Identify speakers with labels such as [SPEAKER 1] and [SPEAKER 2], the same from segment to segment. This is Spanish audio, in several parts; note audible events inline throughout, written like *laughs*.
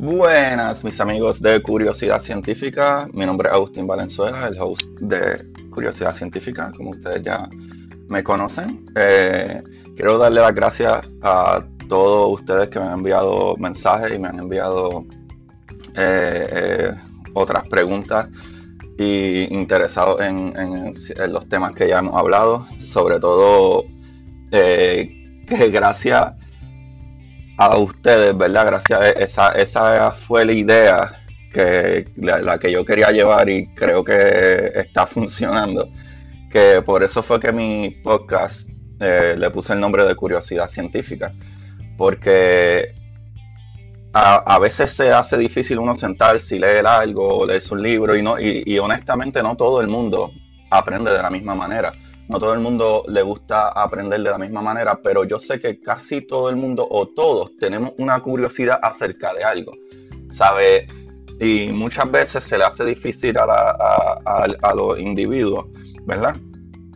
[SPEAKER 1] Buenas, mis amigos de Curiosidad Científica. Mi nombre es Agustín Valenzuela, el host de Curiosidad Científica, como ustedes ya me conocen. Eh, quiero darle las gracias a todos ustedes que me han enviado mensajes y me han enviado eh, eh, otras preguntas y interesados en, los temas que ya hemos hablado, sobre todo que gracias a ustedes, ¿verdad? Gracias a esa, fue la idea que la, que yo quería llevar y creo que está funcionando. Que por eso fue que mi podcast eh, le puse el nombre de Curiosidad Científica. Porque a, veces se hace difícil uno sentarse y leer algo, leer un libro y, no, y honestamente no todo el mundo aprende de la misma manera no todo el mundo le gusta aprender de la misma manera, pero yo sé que casi todo el mundo o todos tenemos una curiosidad acerca de algo, ¿sabe? Y muchas veces se le hace difícil a, los individuos, ¿verdad?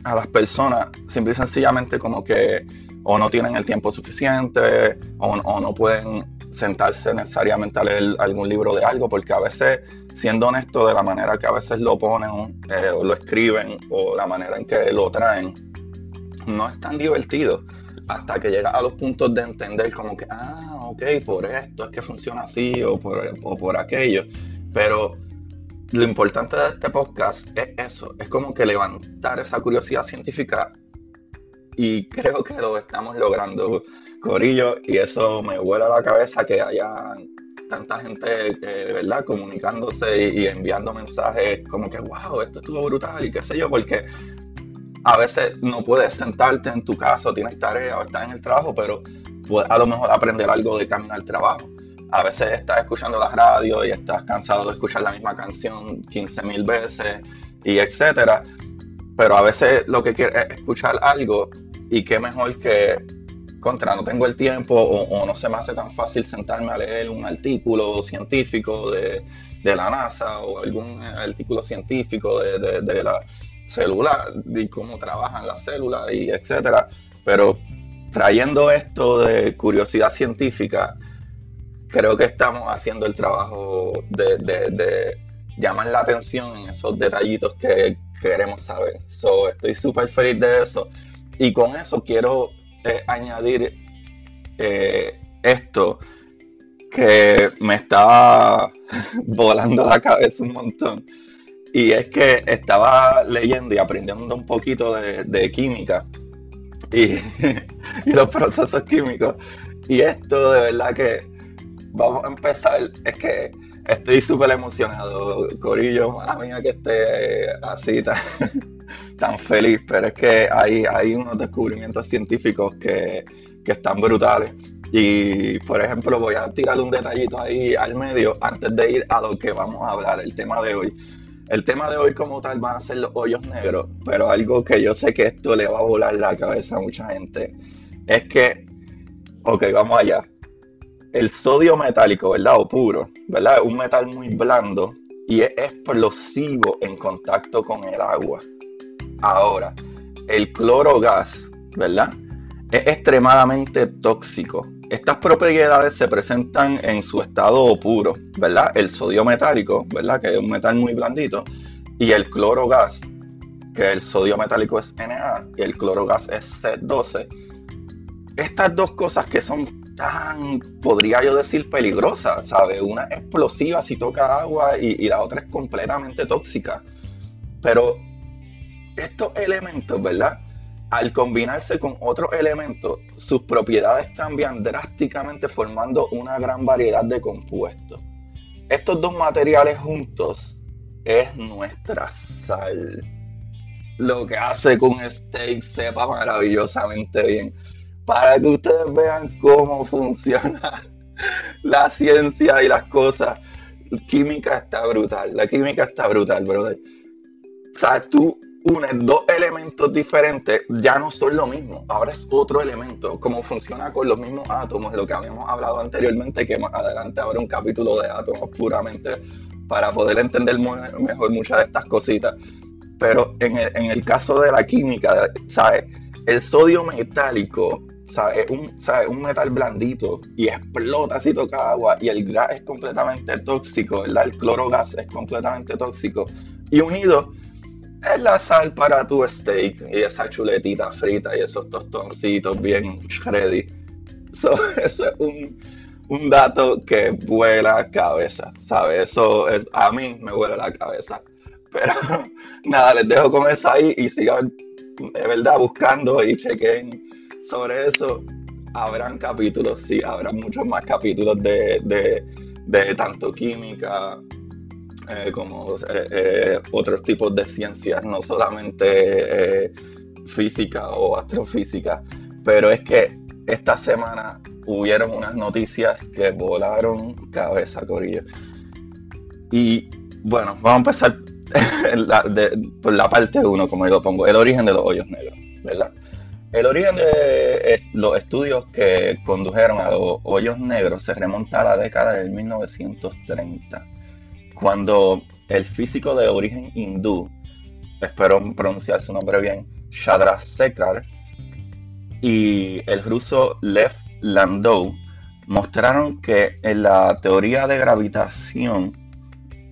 [SPEAKER 1] A las personas, simple y sencillamente como que o no tienen el tiempo suficiente o no pueden sentarse necesariamente a leer algún libro de algo, porque a veces siendo honesto de la manera que a veces lo ponen eh, o lo escriben o la manera en que lo traen, no es tan divertido hasta que llega a los puntos de entender como que, ah, ok, por esto es que funciona así o por, por aquello. Pero lo importante de este podcast es eso, es como que levantar esa curiosidad científica y creo que lo estamos logrando, Corillo, y eso me vuela la cabeza que haya tanta gente, de ¿verdad?, comunicándose y, enviando mensajes como que, wow, esto estuvo brutal y qué sé yo, porque a veces no puedes sentarte en tu casa, tienes tarea o estás en el trabajo, pero puedes a lo mejor aprender algo de camino al trabajo. A veces estás escuchando la radio y estás cansado de escuchar la misma canción 15 mil veces y etcétera. Pero a veces lo que quieres es escuchar algo y qué mejor que contra, no tengo el tiempo o, no se me hace tan fácil sentarme a leer un artículo científico de, la NASA o algún artículo científico de, la célula, de cómo trabajan las células y etcétera. Pero trayendo esto de curiosidad científica, creo que estamos haciendo el trabajo de, llamar la atención en esos detallitos que queremos saber. So, estoy súper feliz de eso. Y con eso quiero añadir eh, esto que me estaba *laughs* volando la cabeza un montón. Y es que estaba leyendo y aprendiendo un poquito de, química *laughs* y, los procesos químicos. Y esto de verdad que vamos a empezar. Es que estoy súper emocionado, Corillo. A mí que esté así tan, *laughs* tan feliz, pero es que hay, hay unos descubrimientos científicos que, están brutales. Y, por ejemplo, voy a tirar un detallito ahí al medio antes de ir a lo que vamos a hablar, el tema de hoy. El tema de hoy como tal van a ser los hoyos negros, pero algo que yo sé que esto le va a volar la cabeza a mucha gente es que, ok, vamos allá. El sodio metálico, ¿verdad? O puro, ¿verdad? Un metal muy blando y es explosivo en contacto con el agua. Ahora, el cloro gas, ¿verdad? Es extremadamente tóxico. Estas propiedades se presentan en su estado puro, ¿verdad? El sodio metálico, ¿verdad? Que es un metal muy blandito. Y el cloro gas, que el sodio metálico es Na y el cloro gas es C12. Estas dos cosas que son tan, podría yo decir, peligrosas, ¿sabes? Una explosiva si toca agua y, y la otra es completamente tóxica. Pero estos elementos, ¿verdad? Al combinarse con otros elementos, sus propiedades cambian drásticamente formando una gran variedad de compuestos. Estos dos materiales juntos es nuestra sal. Lo que hace que un steak sepa maravillosamente bien. Para que ustedes vean cómo funciona *laughs* la ciencia y las cosas. Química está brutal. La química está brutal, brother. O sea, tú unes dos elementos diferentes, ya no son lo mismo, ahora es otro elemento, como funciona con los mismos átomos, lo que habíamos hablado anteriormente, que más adelante habrá un capítulo de átomos puramente para poder entender mejor muchas de estas cositas. Pero en el, caso de la química, ¿sabes? El sodio metálico ¿sabes? Es un, un metal blandito y explota si toca agua y el gas es completamente tóxico, ¿verdad? El clorogas es completamente tóxico. Y unido es la sal para tu steak y esa chuletita frita y esos tostoncitos bien ready. So, *laughs* eso es un, un dato que vuela la cabeza, ¿sabes? Eso es, a mí me vuela la cabeza. Pero *laughs* nada, les dejo con eso ahí y sigan, de verdad, buscando y chequen sobre eso. Habrán capítulos, sí, habrán muchos más capítulos de, de, tanto química eh, como eh, eh, otros tipos de ciencias, no solamente física o astrofísica. Pero es que esta semana hubieron unas noticias que volaron cabeza, Corillo. Y bueno, vamos a empezar *laughs* por la parte 1, como yo lo pongo, el origen de los hoyos negros, ¿verdad? El origen de los estudios que condujeron a los hoyos negros se remonta a la década del 1930, cuando el físico de origen hindú, espero pronunciar su nombre bien, Chandrasekhar, y el ruso Lev Landau mostraron que en la teoría de gravitación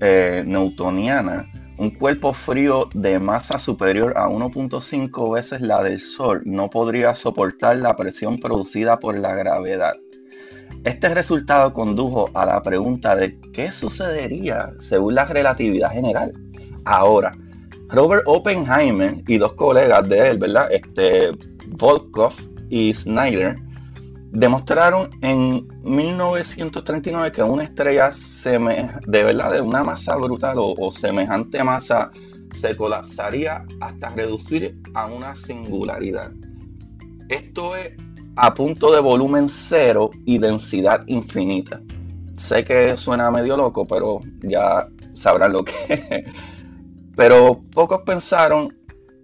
[SPEAKER 1] eh, newtoniana, un cuerpo frío de masa superior a 1.5 veces la del Sol no podría soportar la presión producida por la gravedad. Este resultado condujo a la pregunta de qué sucedería según la relatividad general. Ahora, Robert Oppenheimer y dos colegas de él, ¿verdad? Este, Volkov y Snyder, demostraron en 1939 que una estrella de verdad de una masa brutal o, semejante masa se colapsaría hasta reducir a una singularidad. Esto es a punto de volumen cero y densidad infinita. Sé que suena medio loco, pero ya sabrán lo que *laughs* es. Pero pocos pensaron,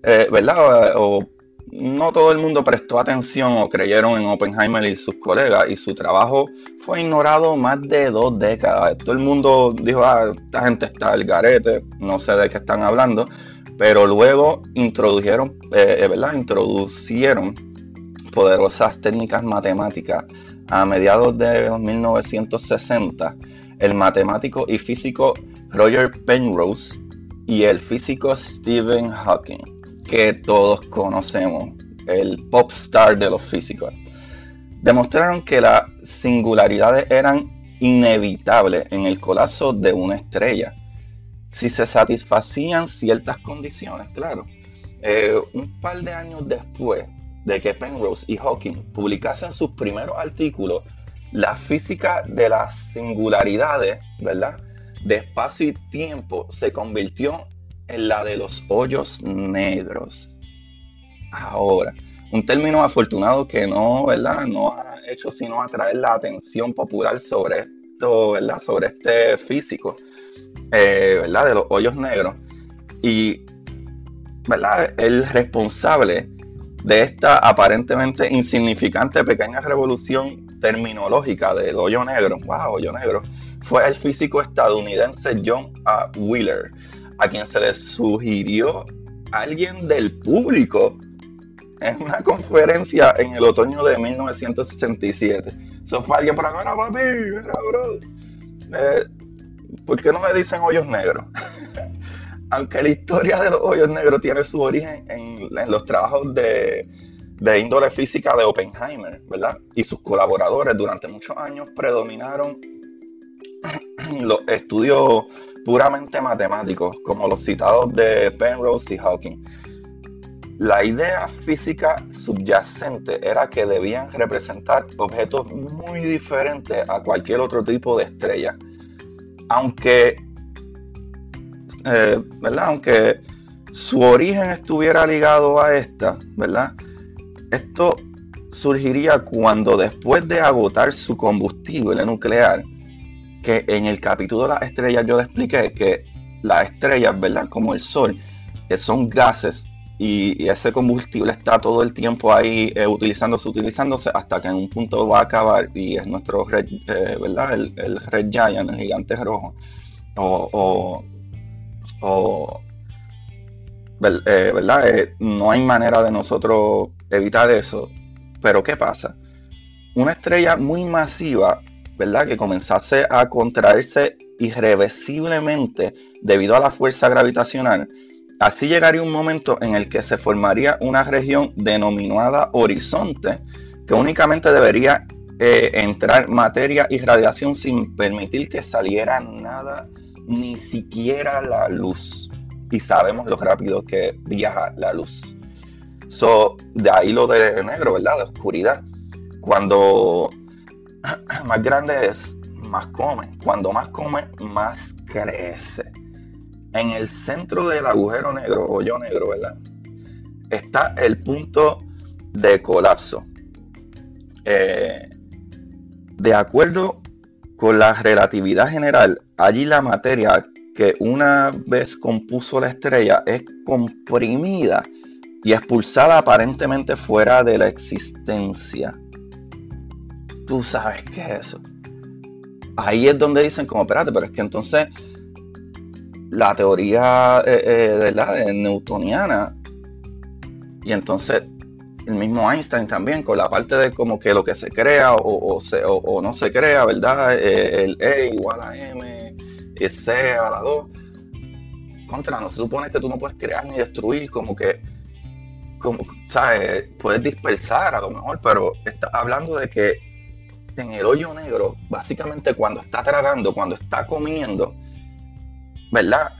[SPEAKER 1] eh, ¿verdad? O, no todo el mundo prestó atención o creyeron en Oppenheimer y sus colegas y su trabajo fue ignorado más de dos décadas. Todo el mundo dijo, ah, esta gente está al garete, no sé de qué están hablando, pero luego introdujeron, eh, eh, ¿verdad? Introducieron poderosas técnicas matemáticas a mediados de 1960. El matemático y físico Roger Penrose y el físico Stephen Hawking que todos conocemos, el pop star de los físicos, demostraron que las singularidades eran inevitables en el colapso de una estrella, si se satisfacían ciertas condiciones, claro. Eh, un par de años después de que Penrose y Hawking publicasen sus primeros artículos, la física de las singularidades, ¿verdad? De espacio y tiempo se convirtió en la de los hoyos negros. Ahora, un término afortunado que no, ¿verdad? No ha hecho sino atraer la atención popular sobre esto, ¿verdad? Sobre este físico, eh, ¿verdad? De los hoyos negros. Y, ¿verdad? El responsable de esta aparentemente insignificante pequeña revolución terminológica del hoyo negro, wow, hoyo negro, fue el físico estadounidense John A. Wheeler, a quien se le sugirió alguien del público en una conferencia en el otoño de 1967. Eso fue alguien por acá, papi, bro. Eh, ¿Por qué no me dicen hoyos negros? *laughs* Aunque la historia de los hoyos negros tiene su origen en, los trabajos de, de índole física de Oppenheimer, ¿verdad? Y sus colaboradores durante muchos años predominaron *clears throat* los estudios puramente matemáticos, como los citados de Penrose y Hawking. La idea física subyacente era que debían representar objetos muy diferentes a cualquier otro tipo de estrella. Aunque, eh, ¿verdad? Aunque su origen estuviera ligado a esta, ¿verdad? Esto surgiría cuando después de agotar su combustible nuclear, que en el capítulo de las estrellas yo le expliqué que las estrellas, ¿verdad? Como el Sol, que son gases y, ese combustible está todo el tiempo ahí eh, utilizándose, utilizándose hasta que en un punto va a acabar y es nuestro red, eh, ¿verdad? El, red giant, el gigante rojo. O, o, ¿verdad? no hay manera de nosotros evitar eso. Pero ¿qué pasa? Una estrella muy masiva, ¿verdad? Que comenzase a contraerse irreversiblemente debido a la fuerza gravitacional, así llegaría un momento en el que se formaría una región denominada horizonte, que únicamente debería eh, entrar materia y radiación sin permitir que saliera nada, ni siquiera la luz. Y sabemos lo rápido que viaja la luz. So, de ahí lo de negro, ¿verdad? De oscuridad. Cuando *clears throat* más grande es, más come. Cuando más come, más crece. En el centro del agujero negro, hoyo negro, ¿verdad? Está el punto de colapso. Eh, de acuerdo con la relatividad general, allí la materia que una vez compuso la estrella es comprimida y expulsada aparentemente fuera de la existencia. Tú sabes qué es eso. Ahí es donde dicen como, espérate, pero es que entonces la teoría eh, eh, newtoniana y entonces el mismo Einstein también, con la parte de como que lo que se crea o, o, no se crea, ¿verdad? Eh, el E igual a M, C a la 2. Contra, no se supone que tú no puedes crear ni destruir, como que, como, ¿sabes? Puedes dispersar a lo mejor, pero está hablando de que en el hoyo negro, básicamente cuando está tragando, cuando está comiendo, ¿verdad?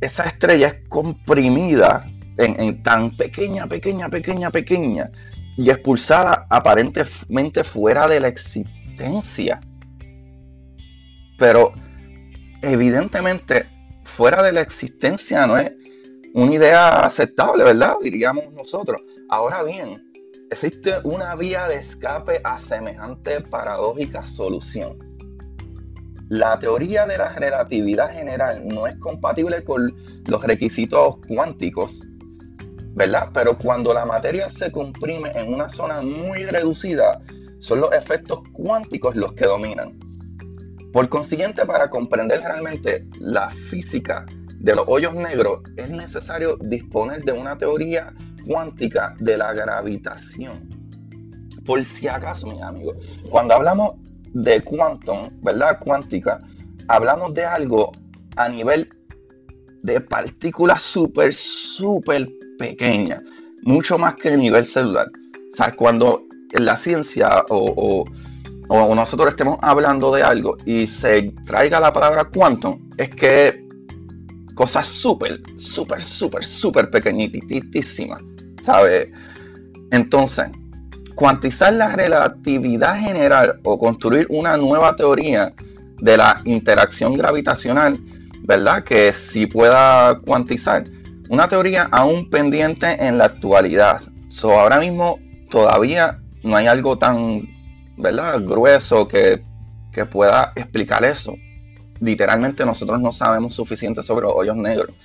[SPEAKER 1] Esa estrella es comprimida en, tan pequeña, pequeña, pequeña, pequeña y expulsada aparentemente fuera de la existencia. Pero evidentemente fuera de la existencia no es una idea aceptable, ¿verdad? Diríamos nosotros. Ahora bien, existe una vía de escape a semejante paradójica solución. La teoría de la relatividad general no es compatible con los requisitos cuánticos ¿verdad? Pero cuando la materia se comprime en una zona muy reducida, son los efectos cuánticos los que dominan. Por consiguiente, para comprender realmente la física de los hoyos negros, es necesario disponer de una teoría cuántica de la gravitación. Por si acaso, mis amigos, cuando hablamos de quantum, ¿verdad? Cuántica, hablamos de algo a nivel de partículas súper, súper pequeña, mucho más que el nivel celular. O sea, cuando la ciencia o, nosotros estemos hablando de algo y se traiga la palabra quantum, es que cosas súper, súper, súper, súper pequeñitísimas, ¿sabes? Entonces, cuantizar la relatividad general o construir una nueva teoría de la interacción gravitacional, ¿verdad? Que sí pueda cuantizar una teoría aún pendiente en la actualidad. So, ahora mismo todavía no hay algo tan ¿verdad? grueso que, pueda explicar eso. Literalmente nosotros no sabemos suficiente sobre los hoyos negros.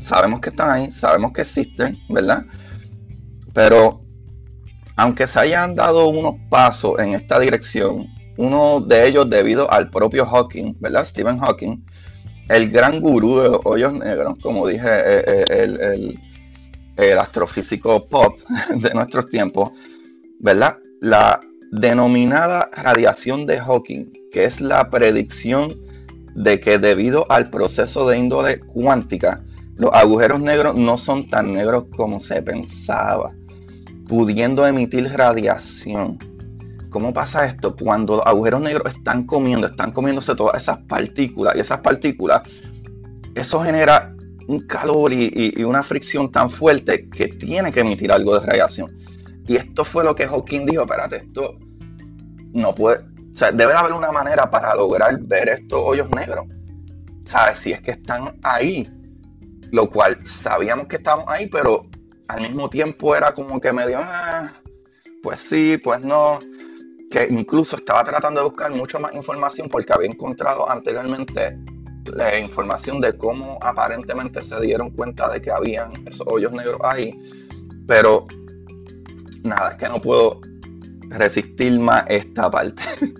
[SPEAKER 1] Sabemos que están ahí, sabemos que existen, ¿verdad? Pero aunque se hayan dado unos pasos en esta dirección, uno de ellos debido al propio Hawking, ¿verdad? Stephen Hawking, el gran gurú de los hoyos negros, como dije, eh, eh, el, astrofísico pop *laughs* de nuestros tiempos, ¿verdad? La denominada radiación de Hawking, que es la predicción de que debido al proceso de índole cuántica, los agujeros negros no son tan negros como se pensaba, pudiendo emitir radiación. ¿Cómo pasa esto? Cuando los agujeros negros están comiendo, están comiéndose todas esas partículas y esas partículas, eso genera un calor y, una fricción tan fuerte que tiene que emitir algo de radiación. Y esto fue lo que Hawking dijo, espérate, esto no puede, o sea, debe haber una manera para lograr ver estos hoyos negros. ¿Sabes? Si es que están ahí, lo cual sabíamos que estaban ahí, pero al mismo tiempo era como que medio, ah, pues sí, pues no que incluso estaba tratando de buscar mucho más información porque había encontrado anteriormente la información de cómo aparentemente se dieron cuenta de que habían esos hoyos negros ahí, pero nada, es que no puedo resistir más esta parte. *laughs*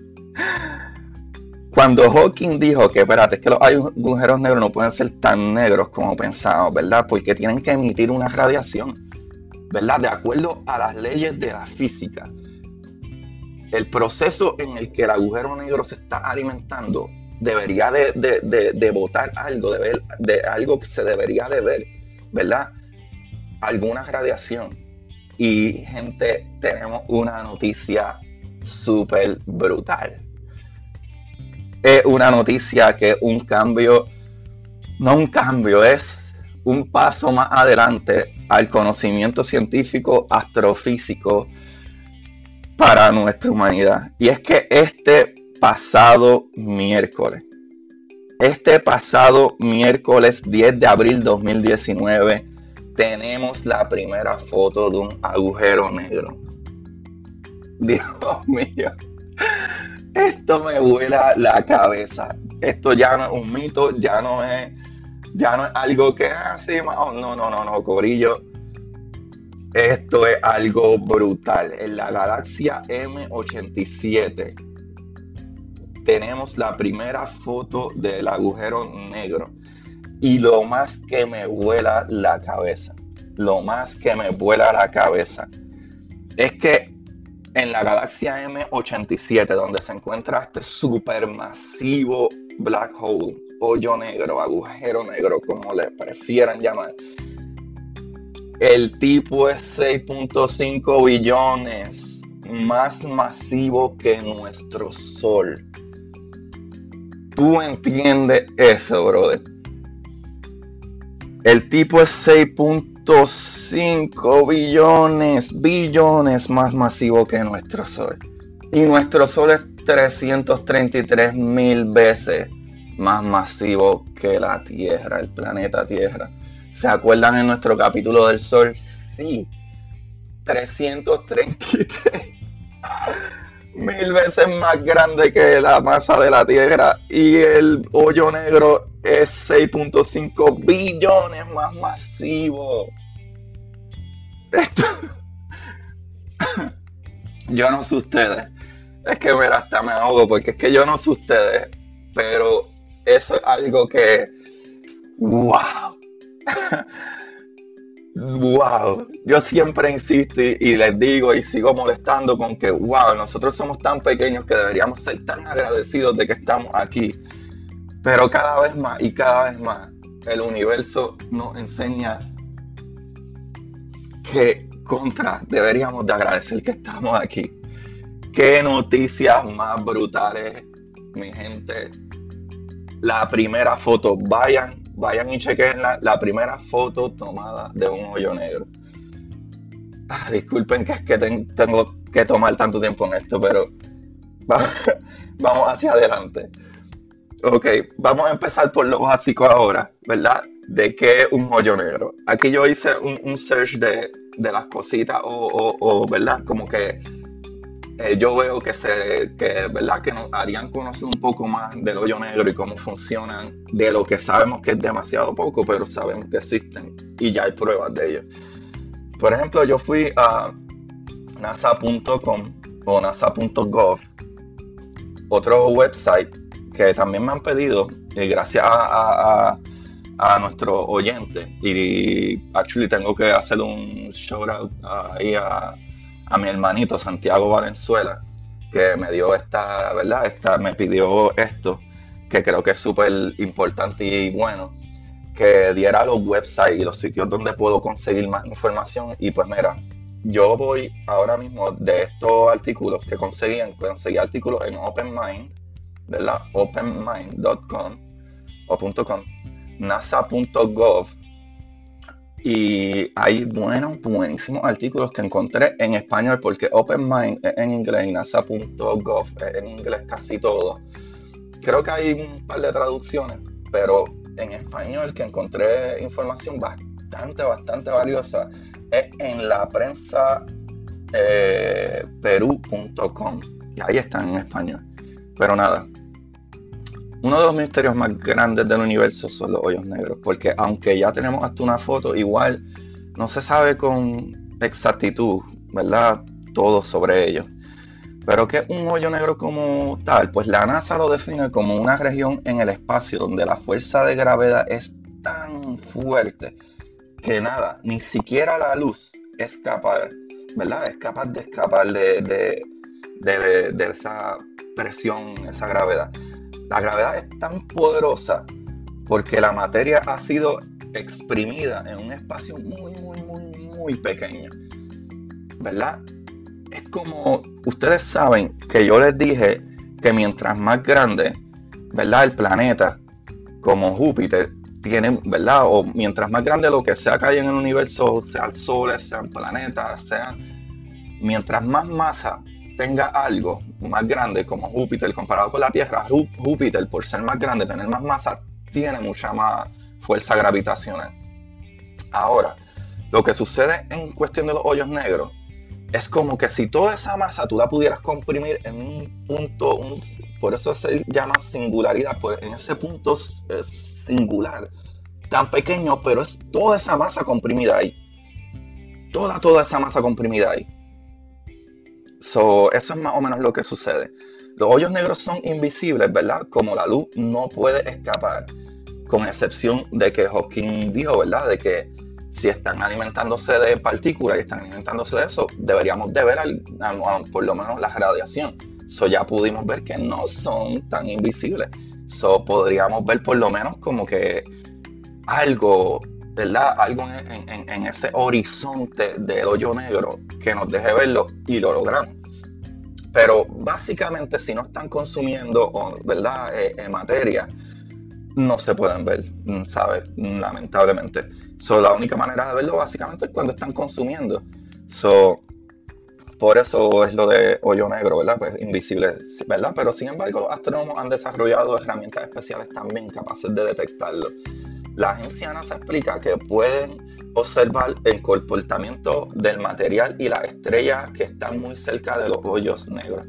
[SPEAKER 1] Cuando Hawking dijo que, espérate, es que los agujeros negros no pueden ser tan negros como pensábamos, ¿verdad? Porque tienen que emitir una radiación. ¿verdad? De acuerdo a las leyes de la física, el proceso en el que el agujero negro se está alimentando debería de, de, de, botar algo, de, ver, de algo que se debería de ver, ¿verdad? Alguna radiación. Y gente, tenemos una noticia súper brutal. Es una noticia que un cambio, no un cambio, es un paso más adelante al conocimiento científico astrofísico para nuestra humanidad. Y es que este pasado miércoles, este pasado miércoles 10 de abril 2019, tenemos la primera foto de un agujero negro. Dios mío, esto me vuela la cabeza. Esto ya no es un mito, ya no es, ya no es algo que así, ah, no, no, no, no, Corillo. Esto es algo brutal. En la galaxia M87 tenemos la primera foto del agujero negro. Y lo más que me vuela la cabeza, lo más que me vuela la cabeza, es que en la galaxia M87, donde se encuentra este supermasivo black hole, hoyo negro, agujero negro, como le prefieran llamar, el tipo es 6.5 billones, más masivo que nuestro Sol. ¿Tú entiendes eso, brother? El tipo es 6.5 billones, billones más masivo que nuestro Sol. Y nuestro Sol es 333 mil veces más masivo que la Tierra, el planeta Tierra. ¿Se acuerdan en nuestro capítulo del Sol? Sí. 333 mil veces más grande que la masa de la Tierra y el hoyo negro es 6.5 billones más masivo. Esto... yo no sé ustedes. Es que me hasta me ahogo porque es que yo no sé ustedes. Pero eso es algo que... ¡Wow! Wow, yo siempre insisto y, les digo y sigo molestando con que, wow, nosotros somos tan pequeños que deberíamos ser tan agradecidos de que estamos aquí. Pero cada vez más y cada vez más el universo nos enseña que contra deberíamos de agradecer que estamos aquí. Qué noticias más brutales, mi gente. La primera foto, vayan vayan y chequen la, primera foto tomada de un hoyo negro. Ah, disculpen que es que tengo que tomar tanto tiempo en esto, pero *laughs* vamos hacia adelante. Ok, vamos a empezar por lo básico ahora, ¿verdad? De qué es un hoyo negro. Aquí yo hice un, search de, las cositas o, o, ¿verdad? Como que eh, yo veo que se que verdad que nos harían conocer un poco más del hoyo negro y cómo funcionan de lo que sabemos que es demasiado poco pero sabemos que existen y ya hay pruebas de ello. Por ejemplo yo fui a nasa.com o nasa.gov otro website que también me han pedido y gracias a, a, nuestro oyente. Y actually tengo que hacer un shout out ahí a a mi hermanito Santiago Valenzuela, que me dio esta, ¿verdad? Esta, me pidió esto, que creo que es súper importante y bueno, que diera los websites y los sitios donde puedo conseguir más información. Y pues mira, yo voy ahora mismo de estos artículos que conseguí, conseguí artículos en OpenMind, ¿verdad? openmind.com o .com, nasa.gov y hay buenos, buenísimos artículos que encontré en español, porque OpenMind es en inglés y NASA.gov es en inglés casi todo. Creo que hay un par de traducciones, pero en español que encontré información bastante, bastante valiosa es en la prensa eh, perú.com. Y ahí están en español. Pero nada, uno de los misterios más grandes del universo son los hoyos negros, porque aunque ya tenemos hasta una foto, igual no se sabe con exactitud, ¿verdad? Todo sobre ellos. Pero ¿qué es un hoyo negro como tal? Pues la NASA lo define como una región en el espacio donde la fuerza de gravedad es tan fuerte que nada, ni siquiera la luz escapar, ¿verdad? Es capaz de escapar de, de esa presión, esa gravedad. La gravedad es tan poderosa porque la materia ha sido exprimida en un espacio muy, muy, muy, muy pequeño. ¿Verdad? Es como ustedes saben que yo les dije que mientras más grande, ¿verdad? El planeta, como Júpiter, tiene, ¿verdad? O mientras más grande lo que sea que hay en el universo, sean soles, sean planetas, sean, mientras más masa tenga algo más grande como Júpiter comparado con la Tierra, Júpiter por ser más grande, tener más masa, tiene mucha más fuerza gravitacional. Ahora, lo que sucede en cuestión de los hoyos negros es como que si toda esa masa tú la pudieras comprimir en un punto, por eso se llama singularidad, pues en ese punto singular, tan pequeño, pero es toda esa masa comprimida ahí. Toda, toda esa masa comprimida ahí. So, eso es más o menos lo que sucede. Los hoyos negros son invisibles, ¿verdad? Como la luz no puede escapar, con excepción de que Hawking dijo, ¿verdad? De que si están alimentándose de partículas y están alimentándose de eso, deberíamos de ver por lo menos la radiación. So ya pudimos ver que no son tan invisibles. So podríamos ver por lo menos como que algo, ¿verdad? Algo en ese horizonte del hoyo negro que nos deje verlo y lo logramos. Pero básicamente si no están consumiendo, ¿verdad? Eh, eh, materia, no se pueden ver, mm, ¿sabes? Lamentablemente. So, la única manera de verlo básicamente es cuando están consumiendo. So, por eso es lo de hoyo negro, ¿verdad? Pues invisible, ¿verdad? Pero sin embargo, los astrónomos han desarrollado herramientas especiales también capaces de detectarlo. La agencia NASA explica que pueden observar el comportamiento del material y las estrellas que están muy cerca de los hoyos negros.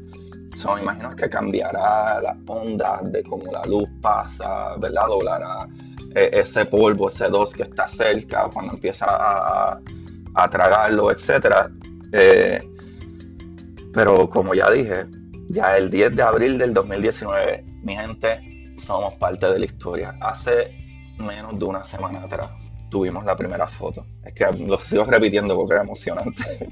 [SPEAKER 1] So, imagino que cambiará la onda de cómo la luz pasa, ¿verdad? Doblará eh, ese polvo, ese dos que está cerca, cuando empieza a, a tragarlo, etc. Eh, pero como ya dije, ya el 10 de abril del 2019, mi gente, somos parte de la historia. Hace menos de una semana atrás tuvimos la primera foto. Es que lo sigo repitiendo porque era emocionante.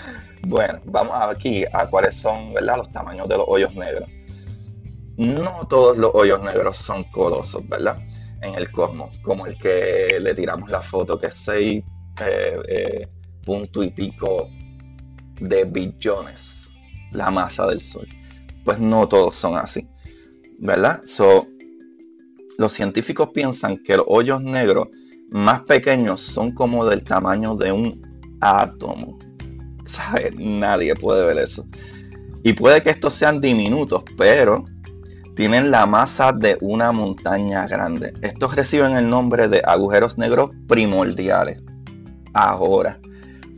[SPEAKER 1] *laughs* bueno, vamos aquí a cuáles son ¿verdad? los tamaños de los hoyos negros. No todos los hoyos negros son colosos, ¿verdad? En el cosmos, como el que le tiramos la foto, que es 6 eh, eh, punto y pico de billones la masa del Sol. Pues no todos son así, ¿verdad? So, los científicos piensan que los hoyos negros más pequeños son como del tamaño de un átomo. *laughs* Nadie puede ver eso. Y puede que estos sean diminutos, pero tienen la masa de una montaña grande. Estos reciben el nombre de agujeros negros primordiales. Ahora,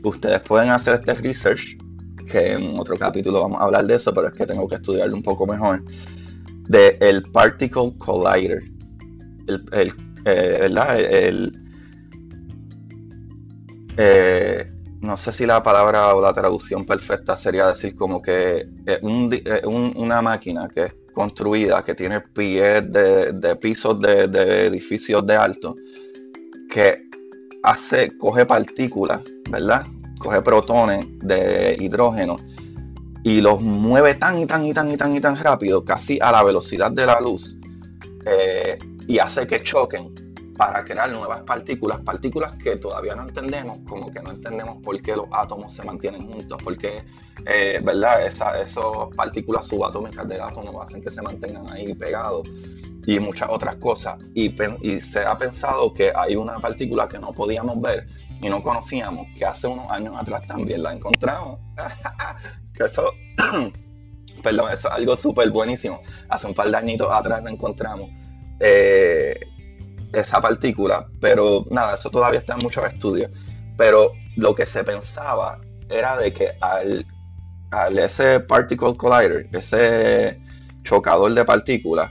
[SPEAKER 1] ustedes pueden hacer este research, que en otro capítulo vamos a hablar de eso, pero es que tengo que estudiarlo un poco mejor, de el Particle Collider. El, eh, El, eh, no sé si la palabra o la traducción perfecta sería decir como que eh, una máquina que es construida, que tiene pies de, pisos de, edificios de alto, que hace, coge partículas, ¿verdad? Coge protones de hidrógeno y los mueve tan y tan y tan y tan y tan rápido, casi a la velocidad de la luz, y hace que choquen para crear nuevas partículas, partículas que todavía no entendemos, como que no entendemos por qué los átomos se mantienen juntos, porque, eh, ¿verdad? esas partículas subatómicas del átomo hacen que se mantengan ahí pegados y muchas otras cosas. Y, y se ha pensado que hay una partícula que no podíamos ver y no conocíamos, que hace unos años atrás también la encontramos. *laughs* que eso, *clears throat* perdón, eso es algo súper buenísimo. Hace un par de añitos atrás la encontramos eh, esa partícula, pero nada, eso todavía está en muchos estudios. Pero lo que se pensaba era de que al, al ese particle collider, ese chocador de partículas,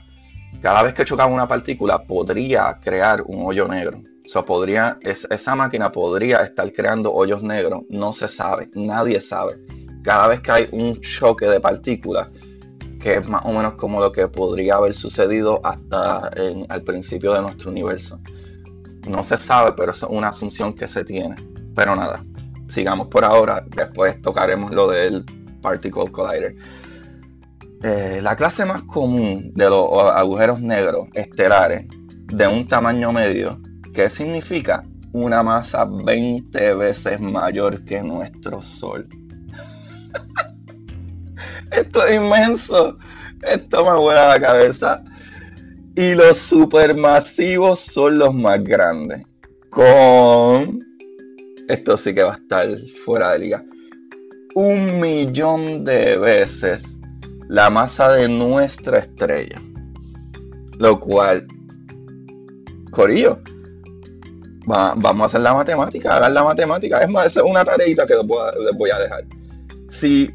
[SPEAKER 1] cada vez que chocaba una partícula podría crear un hoyo negro. So, podría, esa máquina podría estar creando hoyos negros, no se sabe, nadie sabe. Cada vez que hay un choque de partículas, que es más o menos como lo que podría haber sucedido hasta al principio de nuestro universo. No se sabe, pero es una asunción que se tiene. Pero nada, sigamos por ahora, después tocaremos lo del Particle Collider. Eh, la clase más común de los agujeros negros estelares de un tamaño medio, ¿qué significa? Una masa 20 veces mayor que nuestro Sol. *laughs* Esto es inmenso. Esto me vuela la cabeza. Y los supermasivos son los más grandes. Con. Esto sí que va a estar fuera de liga. Un millón de veces la masa de nuestra estrella. Lo cual. Corillo. vamos a hacer la matemática. Hagan la matemática. Es más, es una tareita que les voy a dejar. Si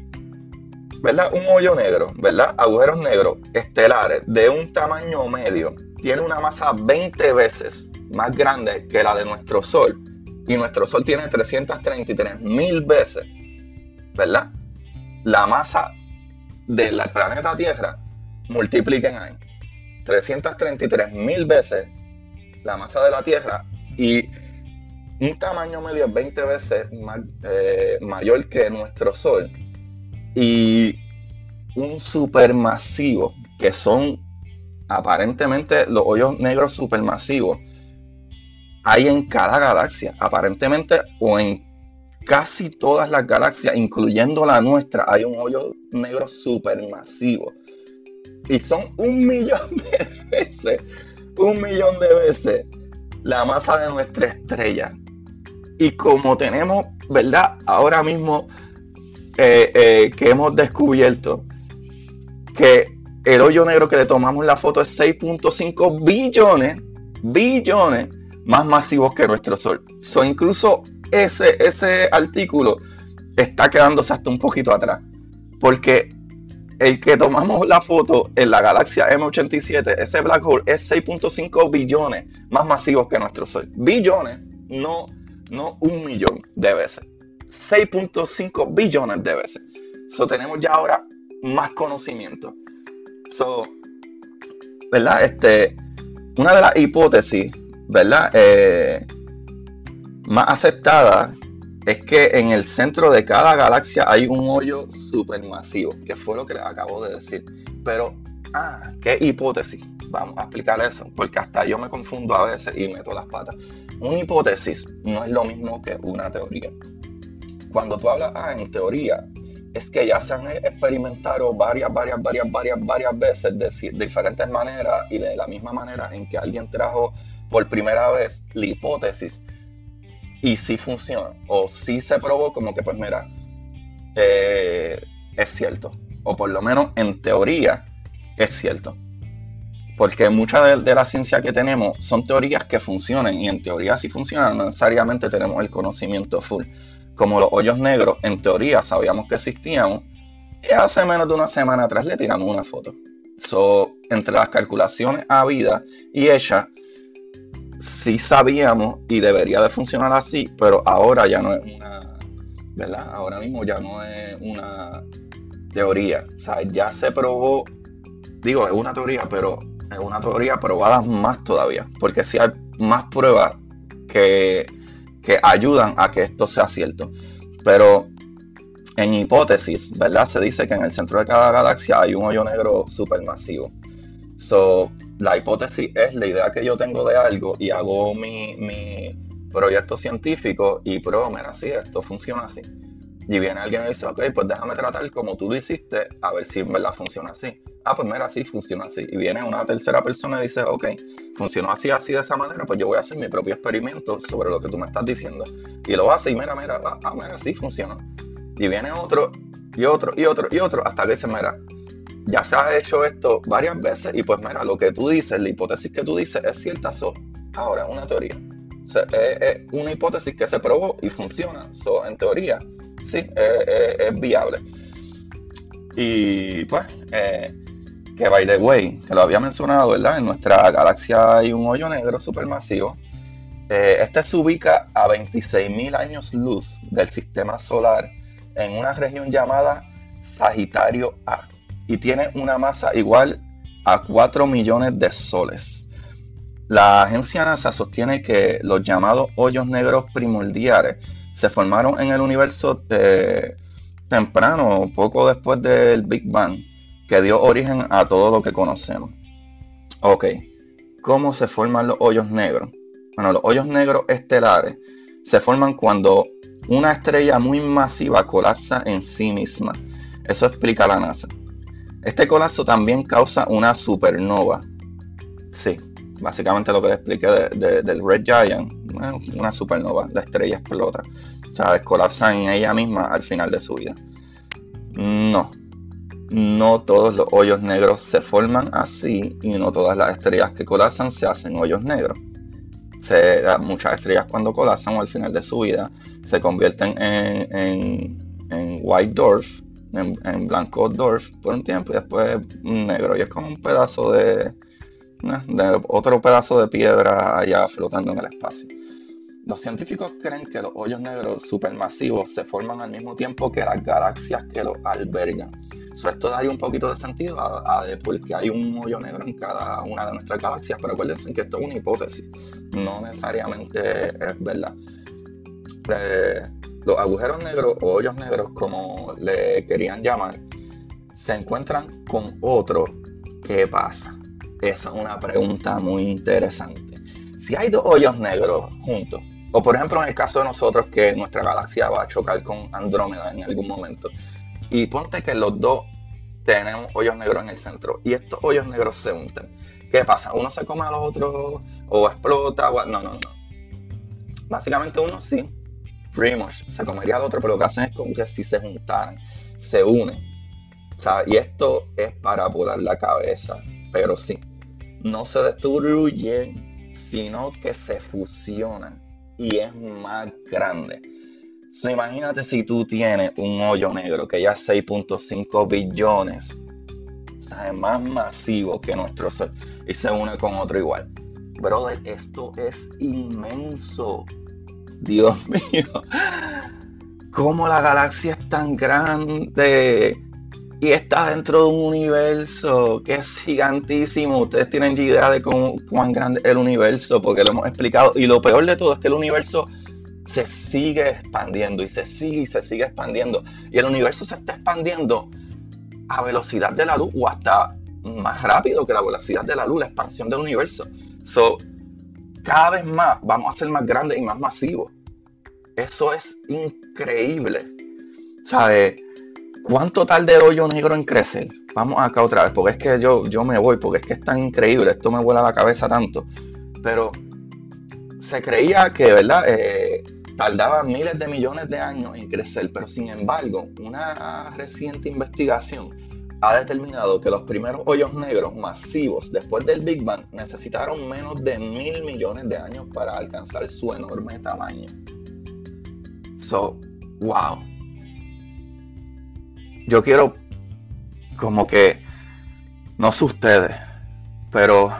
[SPEAKER 1] ¿verdad? Un hoyo negro, ¿verdad? Agujeros negros estelares de un tamaño medio tiene una masa 20 veces más grande que la de nuestro Sol. Y nuestro Sol tiene 333 mil veces, ¿verdad? La masa del planeta Tierra, multipliquen ahí. 333 mil veces la masa de la Tierra y un tamaño medio 20 veces eh, mayor que nuestro Sol y un supermasivo, que son aparentemente los hoyos negros supermasivos, hay en cada galaxia, aparentemente, o en casi todas las galaxias, incluyendo la nuestra, hay un hoyo negro supermasivo. Y son un millón de *laughs* veces, un millón de veces la masa de nuestra estrella. Y como tenemos, ¿verdad? Ahora mismo eh, eh, que hemos descubierto que el hoyo negro que le tomamos la foto es 6.5 billones, billones más masivos que nuestro Sol. So, incluso ese, ese artículo está quedándose hasta un poquito atrás. Porque el que tomamos la foto en la galaxia M87, ese black hole, es 6.5 billones más masivos que nuestro Sol. Billones, no, no un millón de veces. 6.5 billones de veces. So, tenemos ya ahora más conocimiento. So, ¿verdad? Este, una de las hipótesis, ¿verdad? Eh, más aceptada es que en el centro de cada galaxia hay un hoyo supermasivo, que fue lo que les acabo de decir. Pero, ah, ¿qué hipótesis? Vamos a explicar eso, porque hasta yo me confundo a veces y meto las patas. Una hipótesis no es lo mismo que una teoría cuando tú hablas, ah, en teoría, es que ya se han experimentado varias, varias, varias, varias, varias veces de, diferentes maneras y de la misma manera en que alguien trajo por primera vez la hipótesis y sí funciona o sí se probó como que pues mira, eh, es cierto o por lo menos en teoría es cierto. Porque mucha de, de, la ciencia que tenemos son teorías que funcionan y en teoría si funcionan no necesariamente tenemos el conocimiento full como los hoyos negros, en teoría sabíamos que existían, y hace menos de una semana atrás le tiramos una foto. So, entre las calculaciones habidas y hechas, sí sabíamos y debería de funcionar así, pero ahora ya no es una, ¿verdad? Ahora mismo ya no es una teoría. O sea, ya se probó, digo, es una teoría, pero es una teoría probada más todavía, porque si hay más pruebas que que ayudan a que esto sea cierto. Pero en hipótesis, ¿verdad? Se dice que en el centro de cada galaxia hay un hoyo negro supermasivo. So, la hipótesis es la idea que yo tengo de algo y hago mi, mi proyecto científico y pruebo, mira, sí, esto funciona así. Y viene alguien y dice, ok, pues déjame tratar como tú lo hiciste, a ver si en verdad funciona así. Ah, pues mira, sí, funciona así. Y viene una tercera persona y dice, ok, funcionó así, así, de esa manera, pues yo voy a hacer mi propio experimento sobre lo que tú me estás diciendo. Y lo hace y mira, mira, ah, ah mira, sí, funciona. Y viene otro, y otro, y otro, y otro, hasta que dice, mira, ya se ha hecho esto varias veces y pues mira, lo que tú dices, la hipótesis que tú dices es cierta, so, ahora, una teoría. es, una hipótesis que se probó y funciona, so, en teoría es viable. Y pues, eh, que by the way, que lo había mencionado, ¿verdad? En nuestra galaxia hay un hoyo negro supermasivo. Eh, este se ubica a 26.000 años luz del sistema solar en una región llamada Sagitario A y tiene una masa igual a 4 millones de soles. La agencia NASA sostiene que los llamados hoyos negros primordiales se formaron en el universo de, temprano, poco después del Big Bang, que dio origen a todo lo que conocemos. Ok, ¿cómo se forman los hoyos negros? Bueno, los hoyos negros estelares se forman cuando una estrella muy masiva colapsa en sí misma. Eso explica la NASA. Este colapso también causa una supernova. Sí, básicamente lo que le expliqué del Red Giant, una supernova, la estrella explota. O sea, colapsa en ella misma al final de su vida. No, no todos los hoyos negros se forman así y no todas las estrellas que colapsan se hacen hoyos negros. Se, muchas estrellas cuando colapsan o al final de su vida se convierten en, en, white dwarf, en, blanco dwarf por un tiempo y después negro. Y es como un pedazo de otro pedazo de piedra allá flotando en el espacio. Los científicos creen que los hoyos negros supermasivos se forman al mismo tiempo que las galaxias que los albergan. esto daría un poquito de sentido a, porque hay un hoyo negro en cada una de nuestras galaxias, pero acuérdense que esto es una hipótesis, no necesariamente es verdad. Eh, los agujeros negros o hoyos negros, como le querían llamar, se encuentran con otro. ¿Qué pasa? Esa es una pregunta muy interesante. Si hay dos hoyos negros juntos, o por ejemplo en el caso de nosotros que nuestra galaxia va a chocar con Andrómeda en algún momento, y ponte que los dos tenemos hoyos negros en el centro y estos hoyos negros se unten. ¿Qué pasa? ¿Uno se come a los otros o explota? O... No, no, no. Básicamente uno sí, pretty much, se comería al otro, pero lo que hacen es como que si se juntaran, se unen. y esto es para volar la cabeza, pero sí, no se destruyen, sino que se fusionan y es más grande. imagínate si tú tienes un hoyo negro que ya es 6.5 billones, o sea, es más masivo que nuestro Sol y se une con otro igual. Brother, esto es inmenso. Dios *laughs* mío. ¿Cómo la galaxia es tan grande? Y está dentro de un universo que es gigantísimo. Ustedes tienen idea de cómo, cuán grande es el universo, porque lo hemos explicado. Y lo peor de todo es que el universo se sigue expandiendo y se sigue y se sigue expandiendo. Y el universo se está expandiendo a velocidad de la luz o hasta más rápido que la velocidad de la luz, la expansión del universo. So, cada vez más vamos a ser más grandes y más masivos. Eso es increíble. ¿Sabes? ¿Cuánto tarda el hoyo negro en crecer? Vamos acá otra vez, porque es que yo, yo me voy, porque es que es tan increíble, esto me vuela la cabeza tanto. Pero se creía que, ¿verdad? Eh, tardaba miles de millones de años en crecer, pero sin embargo, una reciente investigación ha determinado que los primeros hoyos negros masivos después del Big Bang necesitaron menos de mil millones de años para alcanzar su enorme tamaño. So, wow yo quiero como que, no sé ustedes, pero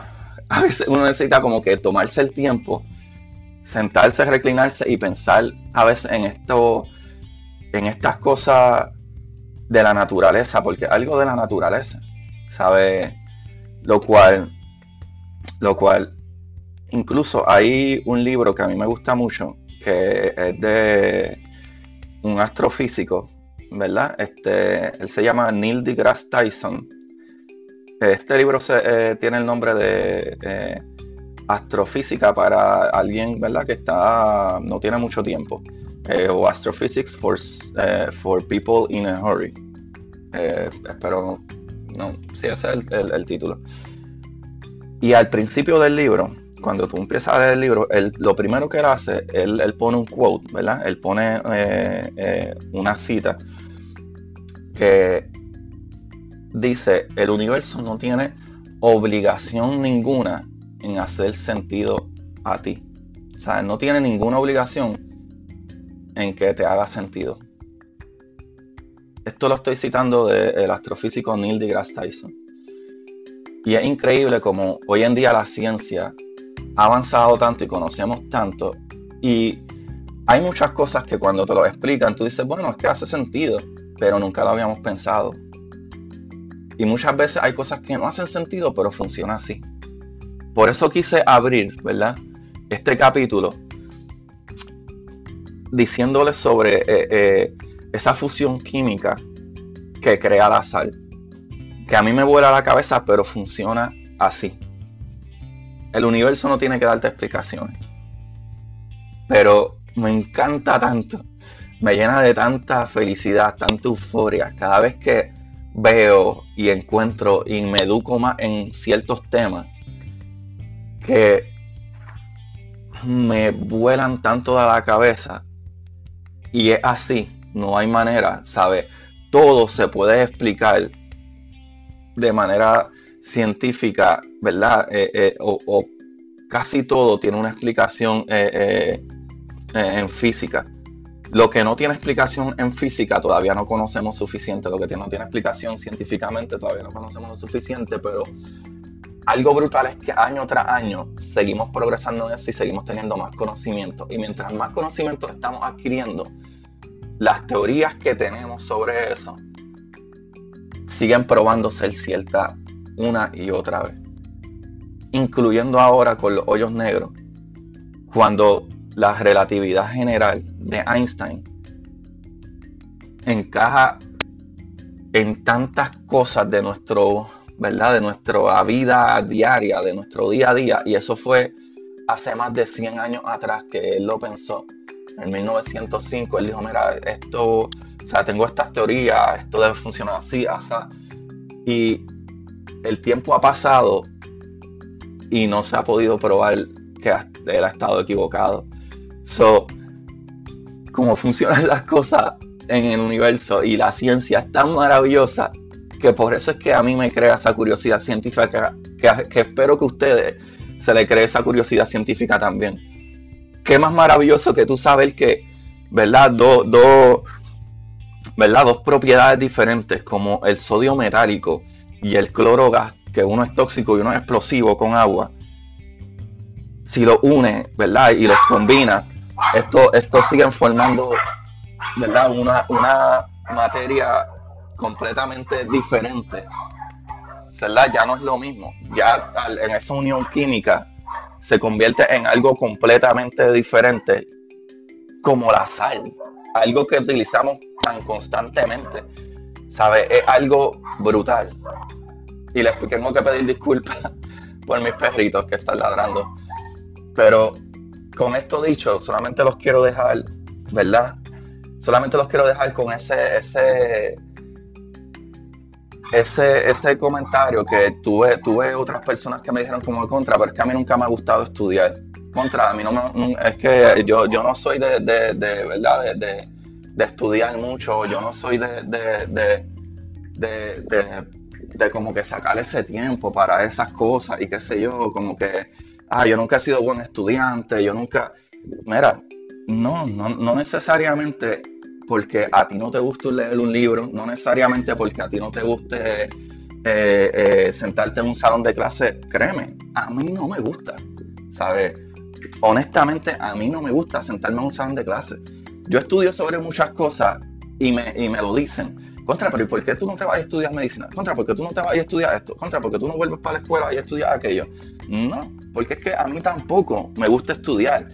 [SPEAKER 1] a veces uno necesita como que tomarse el tiempo, sentarse, reclinarse y pensar a veces en esto, en estas cosas de la naturaleza, porque algo de la naturaleza, ¿sabe? Lo cual, lo cual, incluso hay un libro que a mí me gusta mucho, que es de un astrofísico ¿verdad? Este, él se llama Neil deGrasse Tyson. Este libro eh, tiene el nombre de eh, Astrofísica para alguien, ¿verdad? Que está, no tiene mucho tiempo. Eh, o Astrophysics for, for People in a Hurry. espero, no, sí, ese es el, título. Y al principio del libro, cuando tú empiezas a leer el libro, lo primero que él hace, él, él, pone un quote, ¿verdad? Él pone una cita que dice, el universo no tiene obligación ninguna en hacer sentido a ti. O sea, no tiene ninguna obligación en que te haga sentido. Esto lo estoy citando del astrofísico Neil deGrasse Tyson. Y es increíble como hoy en día la ciencia ha avanzado tanto y conocemos tanto. Y hay muchas cosas que cuando te lo explican, tú dices, bueno, es que hace sentido pero nunca lo habíamos pensado. Y muchas veces hay cosas que no hacen sentido, pero funciona así. Por eso quise abrir, ¿verdad? Este capítulo diciéndoles sobre eh, eh, esa fusión química que crea la sal. Que a mí me vuela la cabeza, pero funciona así. El universo no tiene que darte explicaciones. Pero me encanta tanto. Me llena de tanta felicidad, tanta euforia. Cada vez que veo y encuentro y me educo más en ciertos temas que me vuelan tanto a la cabeza. Y es así, no hay manera, ¿sabes? Todo se puede explicar de manera científica, ¿verdad? Eh, eh, o, casi todo tiene una explicación eh, en física. Lo que no tiene explicación en física todavía no conocemos suficiente. Lo que no tiene explicación científicamente todavía no conocemos lo suficiente, pero algo brutal es que año tras año seguimos progresando en eso y seguimos teniendo más conocimiento. Y mientras más conocimiento estamos adquiriendo, las teorías que tenemos sobre eso siguen probando ser ciertas una y otra vez. Incluyendo ahora con los hoyos negros, cuando la relatividad general de Einstein encaja en tantas cosas de nuestro, ¿verdad? De nuestra vida diaria, de nuestro día a día, y eso fue hace más de 100 años atrás que él lo pensó. En 1905 él dijo, mira, esto, o sea, tengo estas teorías, esto debe funcionar así, así. Y el tiempo ha pasado y no se ha podido probar que él ha estado equivocado. So, como funcionan las cosas en el universo y la ciencia es tan maravillosa que por eso es que a mí me crea esa curiosidad científica, que, espero que a ustedes se le cree esa curiosidad científica también. Qué más maravilloso que tú sabes que, ¿verdad? ¿verdad? Dos propiedades diferentes como el sodio metálico y el cloro gas, que uno es tóxico y uno es explosivo con agua. Si lo une, ¿verdad? Y los combina, esto, esto siguen formando ¿verdad? Una, una materia completamente diferente. ¿verdad? Ya no es lo mismo. Ya en esa unión química se convierte en algo completamente diferente como la sal. Algo que utilizamos tan constantemente. ¿Sabes? Es algo brutal. Y les tengo que pedir disculpas *laughs* por mis perritos que están ladrando. Pero con esto dicho, solamente los quiero dejar, ¿verdad? Solamente los quiero dejar con ese, ese, ese, ese comentario que tuve, tuve otras personas que me dijeron como contra, pero es que a mí nunca me ha gustado estudiar. Contra, a mí no me, es que yo, yo no soy de, de, verdad, de, de, estudiar mucho, yo no soy de, de, de, como que sacar ese tiempo para esas cosas y qué sé yo, como que ah, yo nunca he sido buen estudiante, yo nunca... Mira, no, no, necesariamente porque a ti no te gusta leer un libro, no necesariamente porque a ti no te guste eh, eh, sentarte en un salón de clase, créeme, a mí no me gusta, ¿sabes? Honestamente, a mí no me gusta sentarme en un salón de clase. Yo estudio sobre muchas cosas y me, y me lo dicen. Contra, pero ¿y por qué tú no te vas a estudiar medicina? Contra, ¿por qué tú no te vas a estudiar esto? Contra, ¿por qué tú no vuelves para la escuela y estudias aquello? No, porque es que a mí tampoco me gusta estudiar.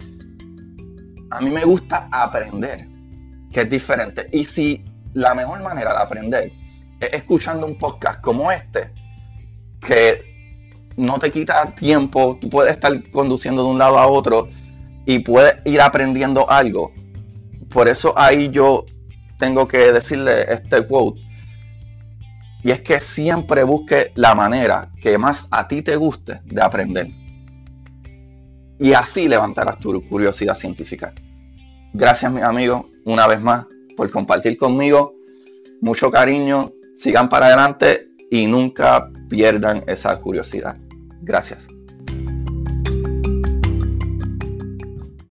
[SPEAKER 1] A mí me gusta aprender, que es diferente. Y si la mejor manera de aprender es escuchando un podcast como este, que no te quita tiempo, tú puedes estar conduciendo de un lado a otro y puedes ir aprendiendo algo. Por eso ahí yo tengo que decirle este quote. Y es que siempre busque la manera que más a ti te guste de aprender y así levantarás tu curiosidad científica. Gracias, mis amigos, una vez más por compartir conmigo. Mucho cariño, sigan para adelante y nunca pierdan esa curiosidad. Gracias.